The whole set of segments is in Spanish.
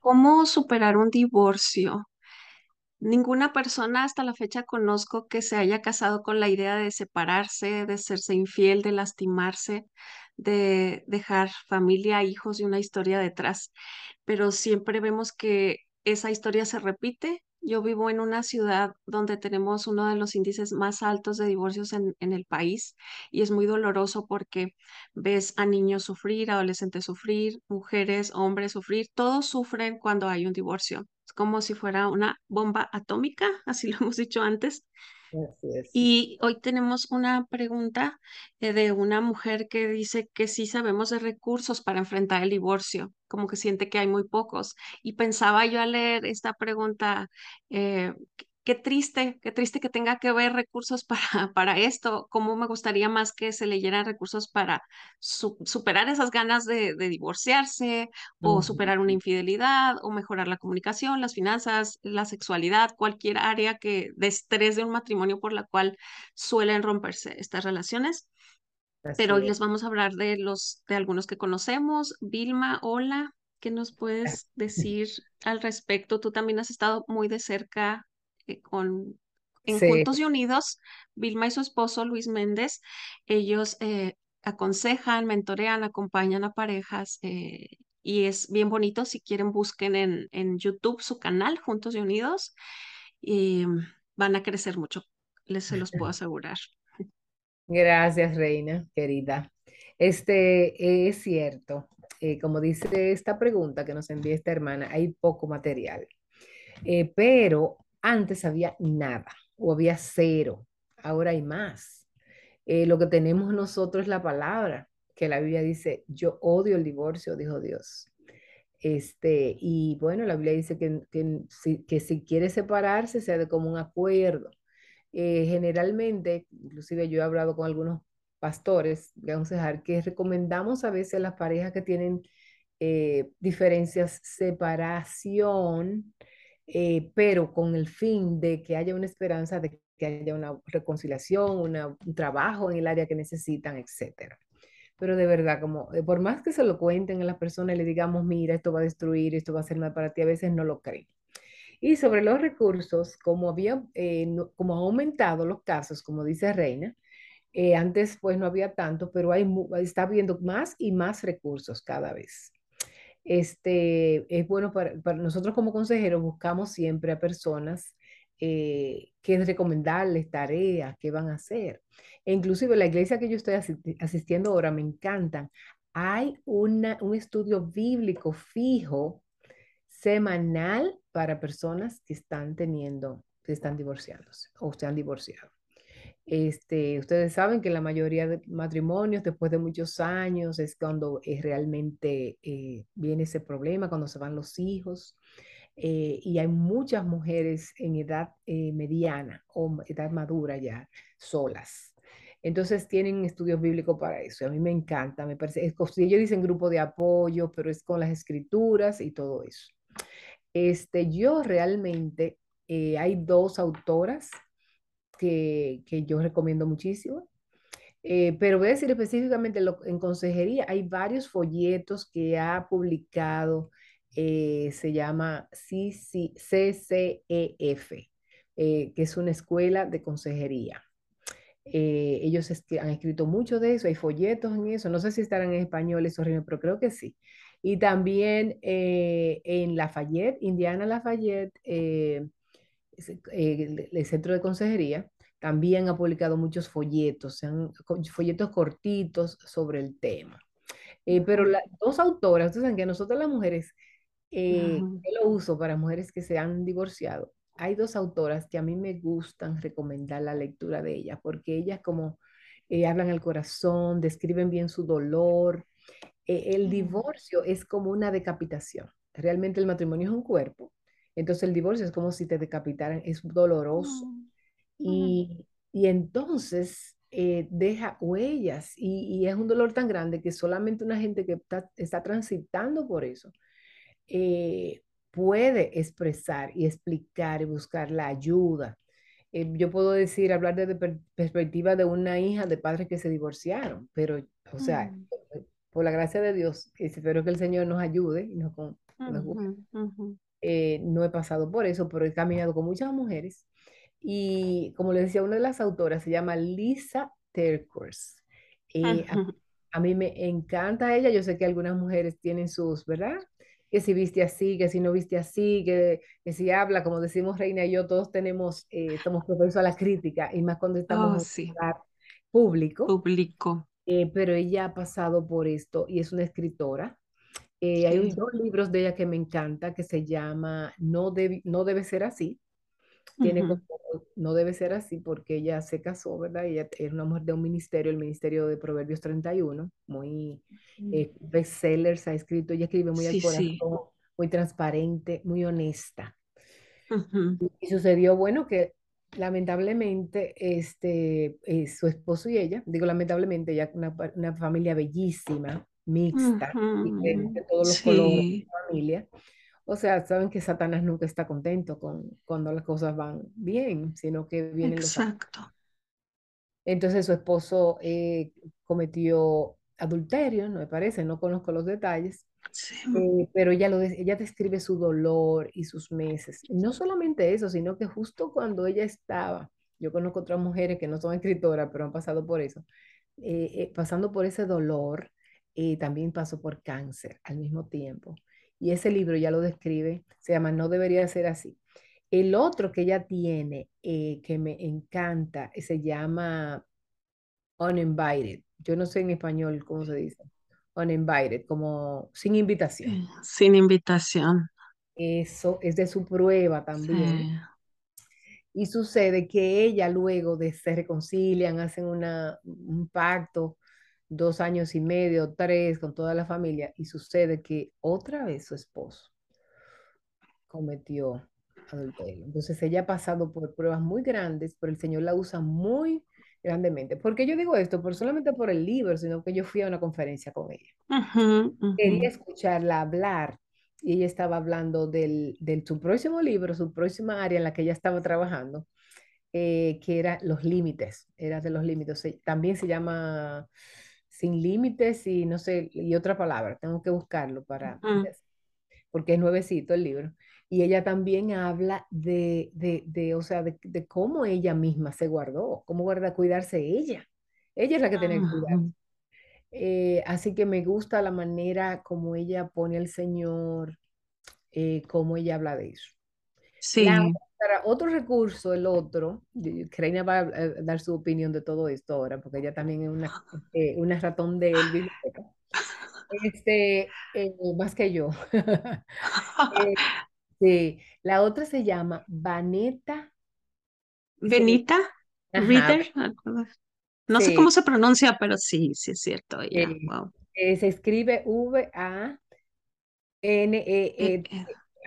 ¿Cómo superar un divorcio? Ninguna persona hasta la fecha conozco que se haya casado con la idea de separarse, de serse infiel, de lastimarse, de dejar familia, hijos y una historia detrás. Pero siempre vemos que esa historia se repite. Yo vivo en una ciudad donde tenemos uno de los índices más altos de divorcios en, el país y es muy doloroso porque ves a niños sufrir, adolescentes sufrir, mujeres, hombres sufrir, todos sufren cuando hay un divorcio. Es como si fuera una bomba atómica, así lo hemos dicho antes. Así es. Y hoy tenemos una pregunta eh, de una mujer que dice que sí sabemos de recursos para enfrentar el divorcio, como que siente que hay muy pocos. Y pensaba yo al leer esta pregunta, eh, qué triste, qué triste que tenga que ver recursos para, para esto. Cómo me gustaría más que se leyeran recursos para su- superar esas ganas de, de divorciarse o Ujú. superar una infidelidad o mejorar la comunicación, las finanzas, la sexualidad, cualquier área que de estrés de un matrimonio por la cual suelen romperse estas relaciones. Pero hoy es. les vamos a hablar de los de algunos que conocemos. Vilma, hola, ¿qué nos puedes decir al respecto? Tú también has estado muy de cerca con en Sí, Juntos y Unidos, Vilma y su esposo Luis Méndez, ellos eh, aconsejan, mentorean, acompañan a parejas eh, y es bien bonito. Si quieren, busquen en, en YouTube su canal, Juntos y Unidos, y mm, van a crecer mucho, les se los puedo asegurar. gracias, Reina, querida. Este es cierto, eh, como dice esta pregunta que nos envía esta hermana, hay poco material, Eh, pero antes había nada o había cero, ahora hay más. Eh, lo que tenemos nosotros es la palabra, que la Biblia dice, yo odio el divorcio, dijo Dios. Este, y bueno, la Biblia dice que, que si, quiere separarse, sea de común acuerdo. Eh, generalmente, inclusive yo he hablado con algunos pastores de aconsejar que recomendamos a veces a las parejas que tienen eh, diferencias, separación, eh, pero con el fin de que haya una esperanza de que haya una reconciliación, una- un trabajo en el área que necesitan, etcétera. Pero de verdad, como eh, por más que se lo cuenten a las personas y le digamos, mira, esto va a destruir, esto va a ser mal para ti, a veces no lo creen. Y sobre los recursos, como había, eh, no- como han aumentado los casos, como dice Reina, eh, antes pues no había tanto, pero hay, está habiendo más y más recursos cada vez. Este, es bueno para, nosotros como consejeros buscamos siempre a personas eh, que recomendarles tareas, qué van a hacer. E inclusive la iglesia que yo estoy asisti- asistiendo ahora me encantan. Hay una, un estudio bíblico fijo semanal para personas que están teniendo, que están divorciándose o se han divorciado. Este, ustedes saben que la mayoría de matrimonios después de muchos años es cuando es realmente eh, viene ese problema, cuando se van los hijos. eh, y hay muchas mujeres en edad eh, mediana o edad madura ya, solas. Entonces tienen estudios bíblicos para eso. A mí me encanta, me parece, es, ellos dicen grupo de apoyo, pero es con las escrituras y todo eso. Este, yo realmente, eh, hay dos autoras que, que yo recomiendo muchísimo. Eh, pero voy a decir específicamente lo, en consejería, hay varios folletos que ha publicado, eh, se llama CCEF, eh, que es una escuela de consejería. Eh, ellos es han escrito mucho de eso, hay folletos en eso, no sé si estarán en español esos pero creo que sí. Y también eh, en Lafayette, Indiana Lafayette, eh, el, el centro de consejería, también ha publicado muchos folletos, han, folletos cortitos sobre el tema. Eh, pero las dos autoras, ustedes saben que nosotros las mujeres, eh, yo lo uso para mujeres que se han divorciado. Hay dos autoras que a mí me gustan recomendar la lectura de ellas, porque ellas como eh, hablan al corazón, describen bien su dolor. Eh, el divorcio es como una decapitación. Realmente el matrimonio es un cuerpo, entonces el divorcio es como si te decapitaran, es doloroso. ujú, Y, y entonces eh, deja huellas y, y es un dolor tan grande que solamente una gente que está, está transitando por eso eh, puede expresar y explicar y buscar la ayuda. Eh, yo puedo decir, hablar desde per- perspectiva de una hija de padres que se divorciaron, pero, o sea, ujú, por la gracia de Dios, espero que el Señor nos ayude y nos. Ujú, ujú. Eh, no he pasado por eso, pero he caminado con muchas mujeres. Y como le decía, una de las autoras se llama Lisa Terkers. Eh, a, mí me encanta ella. Yo sé que algunas mujeres tienen sus, ¿verdad? Que si viste así, que si no viste así, que, que si habla, como decimos Reina y yo, todos tenemos, eh, somos propensos a la crítica, y más cuando estamos Oh, en sí, lugar público. publicó. Eh, pero ella ha pasado por esto y es una escritora. Eh, hay un- Sí. dos libros de ella que me encanta que se llama No, debe- no debe ser así. Tiene como, Ujú, no debe ser así porque ella se casó, ¿verdad? Ella era una mujer de un ministerio, el Ministerio de Proverbios 31, muy ujú. eh, bestsellers ha escrito, ella escribe muy al Sí, sí. corazón, muy transparente, muy honesta. Ujú, Y sucedió, bueno, que lamentablemente este, eh, su esposo y ella, digo lamentablemente, ya una, una familia bellísima, mixta, diferente ujú. de todos los colores de Sí, familia. O sea, saben que Satanás nunca está contento con cuando las cosas van bien, sino que vienen los... exacto. Entonces su esposo eh, cometió adulterio, no me parece, no conozco los detalles, Sí. eh, pero ella, lo, ella describe su dolor y sus meses. No solamente eso, sino que justo cuando ella estaba, yo conozco otras mujeres que no son escritoras, pero han pasado por eso, eh, eh, pasando por ese dolor, eh, también pasó por cáncer al mismo tiempo. Y ese libro ya lo describe, se llama No debería ser así. El otro que ella tiene, eh, que me encanta, eh, se llama Uninvited. Yo no sé en español cómo se dice. Uninvited, como sin invitación. Sí, Sin invitación. Eso es de su prueba Sí. también. Y sucede que ella luego de se reconcilian, hacen una, un pacto, dos años y medio, tres, con toda la familia, y sucede que otra vez su esposo cometió adulterio. Entonces ella ha pasado por pruebas muy grandes, pero el Señor la usa muy grandemente. ¿Por qué yo digo esto? Por solamente por el libro, sino que yo fui a una conferencia con ella. Ujú, ujú, Quería escucharla hablar y ella estaba hablando del, del su próximo libro, su próxima área en la que ella estaba trabajando, eh, que era los límites, era de los límites. También se llama sin límites y no sé, y otra palabra, tengo que buscarlo para, porque es nuevecito el libro. Y ella también habla de, de, de, o sea, de, de cómo ella misma se guardó, cómo guarda cuidarse ella. Ella es la que tiene que cuidar. Ujú. Eh, así que me gusta la manera como ella pone al Señor, eh, cómo ella habla de eso. La Otra, otro recurso, el otro, Reina va a eh, dar su opinión de todo esto ahora, porque ella también es una, eh, una ratón de biblioteca. Este, eh, más que yo. Eh, sí, la otra se llama Vanetta, se, Benita así. No sé cómo se pronuncia, pero sí, sí es cierto. Wow. Se escribe V-A-N-E-E. eh,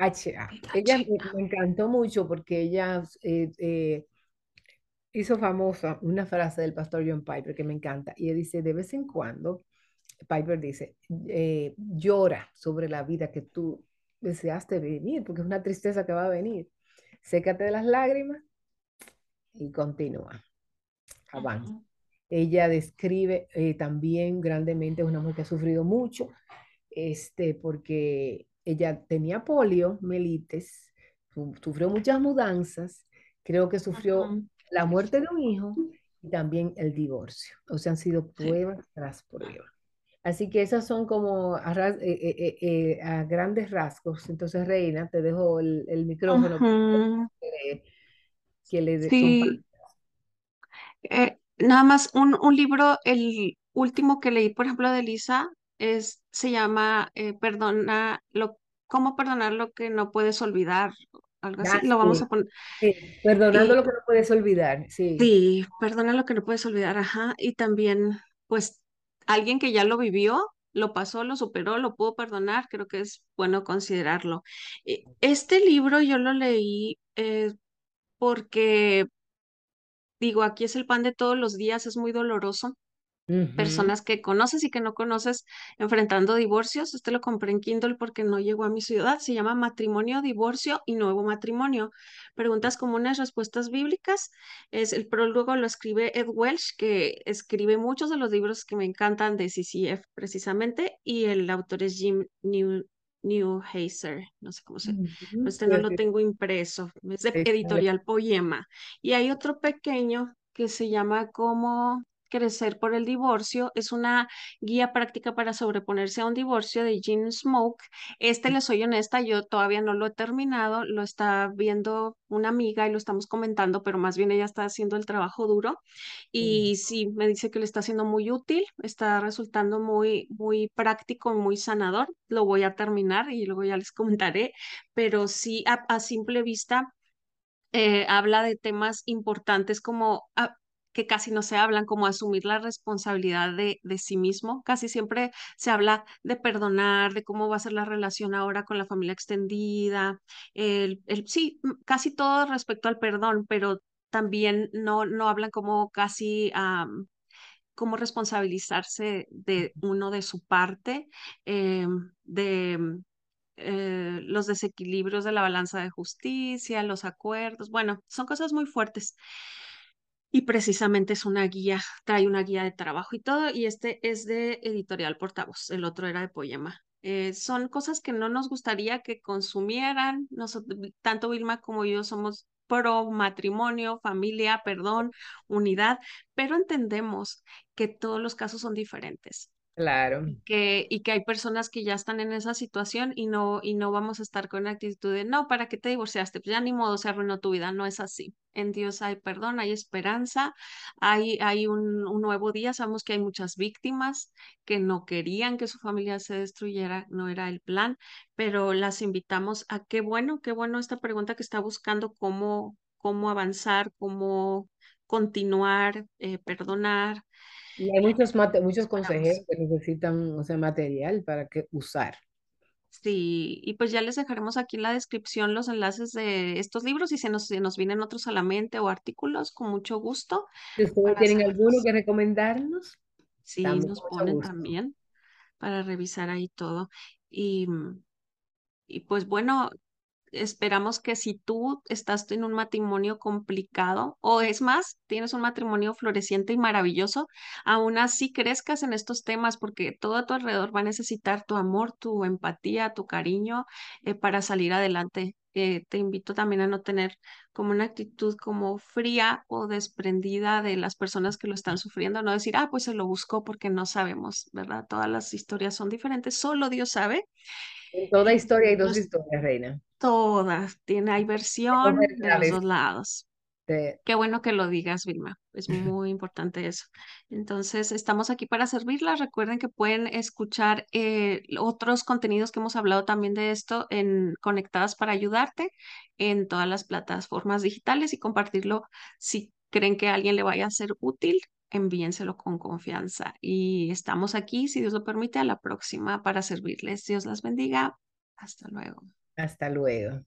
HA. Ella me, encantó mucho porque ella eh, eh, hizo famosa una frase del pastor John Piper que me encanta. Y él dice, de vez en cuando, Piper dice, eh, llora sobre la vida que tú deseaste venir, porque es una tristeza que va a venir. Sécate de las lágrimas y continúa, avanza. Ujú. Ella describe eh, también grandemente, es una mujer que ha sufrido mucho, este, porque ella tenía polio, melites, su- sufrió muchas mudanzas, creo que sufrió Ujú. la muerte de un hijo y también el divorcio. O sea, han sido pruebas tras pruebas. Así que esas son como a, ras- eh, eh, eh, a grandes rasgos. Entonces, Reina, te dejo el, el micrófono Ujú. que, le. Sí, nada más un, un libro, el último que leí, por ejemplo, de Lisa, es, se llama Perdona lo, ¿Cómo perdonar lo que no puedes olvidar? Algo así, Ah, lo vamos a poner. sí, perdonando lo Y que no puedes olvidar, sí. sí, perdona lo que no puedes olvidar, ajá. Y también, pues, alguien que ya lo vivió, lo pasó, lo superó, lo pudo perdonar, creo que es bueno considerarlo. Eh, Este libro yo lo leí eh, porque, digo, aquí es el pan de todos los días, es muy doloroso Personas que conoces y que no conoces enfrentando divorcios. Este lo compré en Kindle porque no llegó a mi ciudad. Se llama Matrimonio, Divorcio y Nuevo Matrimonio. Preguntas comunes, respuestas bíblicas. Es el prólogo lo escribe Ed Welch, que escribe muchos de los libros que me encantan de CCF precisamente, y el autor es Jim New. No sé cómo se, Ujú, este sí, no lo tengo impreso, es de editorial Poema. Y hay otro pequeño que se llama como Crecer por el divorcio, es una guía práctica para sobreponerse a un divorcio de Jean Smoke. Este, le soy honesta, yo todavía no lo he terminado, lo está viendo una amiga y lo estamos comentando, pero más bien ella está haciendo el trabajo duro. Mm, Y sí, me dice que le está siendo muy útil, está resultando muy, muy práctico, muy sanador. Lo voy a terminar y luego ya les comentaré, pero sí, a, a simple vista, eh, habla de temas importantes como ah, que casi no se hablan, como asumir la responsabilidad de, de sí mismo. Casi siempre se habla de perdonar, de cómo va a ser la relación ahora con la familia extendida, el, el, sí, casi todo respecto al perdón, pero también no, no hablan como casi cómo responsabilizarse de uno de su parte, eh, de eh, los desequilibrios de la balanza de justicia, los acuerdos, bueno, son cosas muy fuertes. Y precisamente es una guía, trae una guía de trabajo y todo, y este es de Editorial Portavoz, el otro era de Poema. Eh, son cosas que no nos gustaría que consumieran, nosotros, tanto Vilma como yo somos pro matrimonio, familia, perdón, unidad, pero entendemos que todos los casos son diferentes Claro. que, y que hay personas que ya están en esa situación y no, y no vamos a estar con la actitud de, no, ¿para qué te divorciaste? Pues ya ni modo, se arruinó tu vida, no es así. En Dios hay perdón, hay esperanza, hay, hay un, un nuevo día, sabemos que hay muchas víctimas que no querían que su familia se destruyera, no era el plan, pero las invitamos a qué bueno, qué bueno esta pregunta que está buscando cómo, cómo avanzar, cómo continuar, eh, perdonar. Y hay muchos, mate- muchos consejeros que necesitan, o sea, material para que usar. Sí, y pues ya les dejaremos aquí en la descripción los enlaces de estos libros y si nos, si nos vienen otros a la mente o artículos, con mucho gusto Si ustedes tienen alguno que recomendarnos, Sí, nos ponen gusto. también para revisar ahí todo. Y, y pues bueno, Esperamos que si tú estás en un matrimonio complicado o es más, tienes un matrimonio floreciente y maravilloso, aún así crezcas en estos temas porque todo a tu alrededor va a necesitar tu amor, tu empatía, tu cariño eh, para salir adelante. Eh, te invito también a no tener como una actitud como fría o desprendida de las personas que lo están sufriendo, no decir, ah, pues se lo buscó porque no sabemos, ¿verdad? Todas las historias son diferentes, solo Dios sabe. En toda historia hay dos nos historias, Reina. Todas, tiene, hay versión de los dos lados. Qué bueno que lo digas, Vilma. Es muy importante eso. Entonces, estamos aquí para servirlas. Recuerden que pueden escuchar eh, otros contenidos que hemos hablado también de esto en Conectadas para ayudarte en todas las plataformas digitales y compartirlo si creen que a alguien le vaya a ser útil. Envíenselo con confianza. Y estamos aquí, si Dios lo permite, a la próxima para servirles. Dios las bendiga. Hasta luego. Hasta luego.